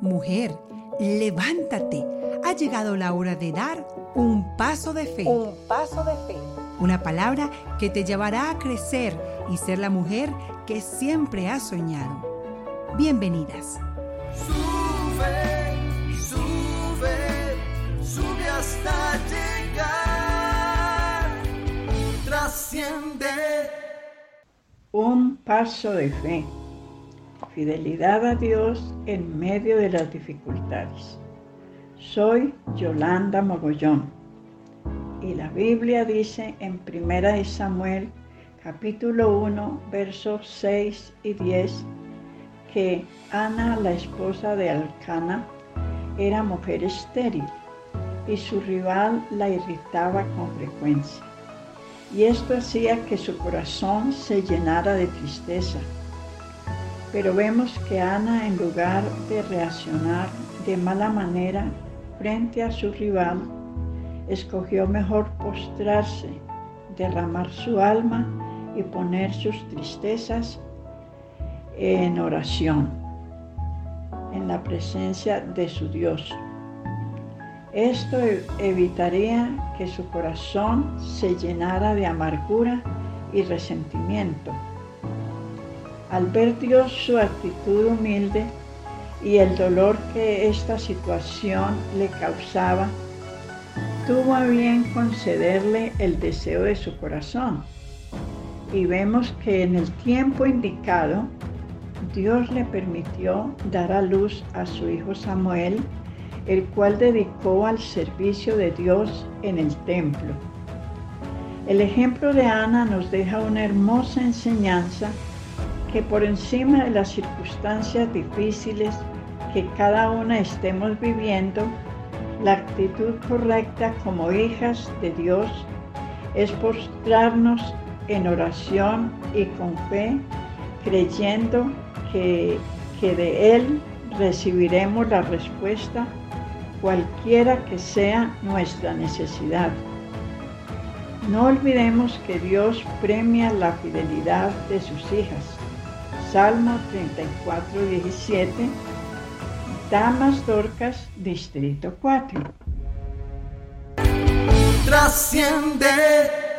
Mujer, levántate. Ha llegado la hora de dar un paso de fe. Un paso de fe. Una palabra que te llevará a crecer y ser la mujer que siempre has soñado. Bienvenidas. Sube, sube, sube hasta llegar. Trasciende. Un paso de fe. Fidelidad a Dios en medio de las dificultades. Soy Yolanda Mogollón y la Biblia dice en Primera de Samuel capítulo 1 versos 6 y 10 que Ana, la esposa de Alcana, era mujer estéril y su rival la irritaba con frecuencia. Y esto hacía que su corazón se llenara de tristeza pero vemos que Ana, en lugar de reaccionar de mala manera frente a su rival, escogió mejor postrarse, derramar su alma y poner sus tristezas en oración, en la presencia de su Dios. Esto evitaría que su corazón se llenara de amargura y resentimiento al ver Dios su actitud humilde y el dolor que esta situación le causaba, tuvo a bien concederle el deseo de su corazón. Y vemos que en el tiempo indicado, Dios le permitió dar a luz a su hijo Samuel, el cual dedicó al servicio de Dios en el templo. El ejemplo de Ana nos deja una hermosa enseñanza que por encima de las circunstancias difíciles que cada una estemos viviendo, la actitud correcta como hijas de Dios es postrarnos en oración y con fe, creyendo que, que de Él recibiremos la respuesta cualquiera que sea nuestra necesidad. No olvidemos que Dios premia la fidelidad de sus hijas Salmo 34, 17, Damas Dorcas, Distrito 4. Trasciende